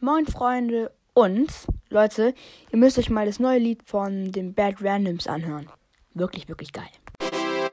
Moin Freunde und Leute, ihr müsst euch mal das neue Lied von den Bad Randoms anhören. Wirklich, wirklich geil.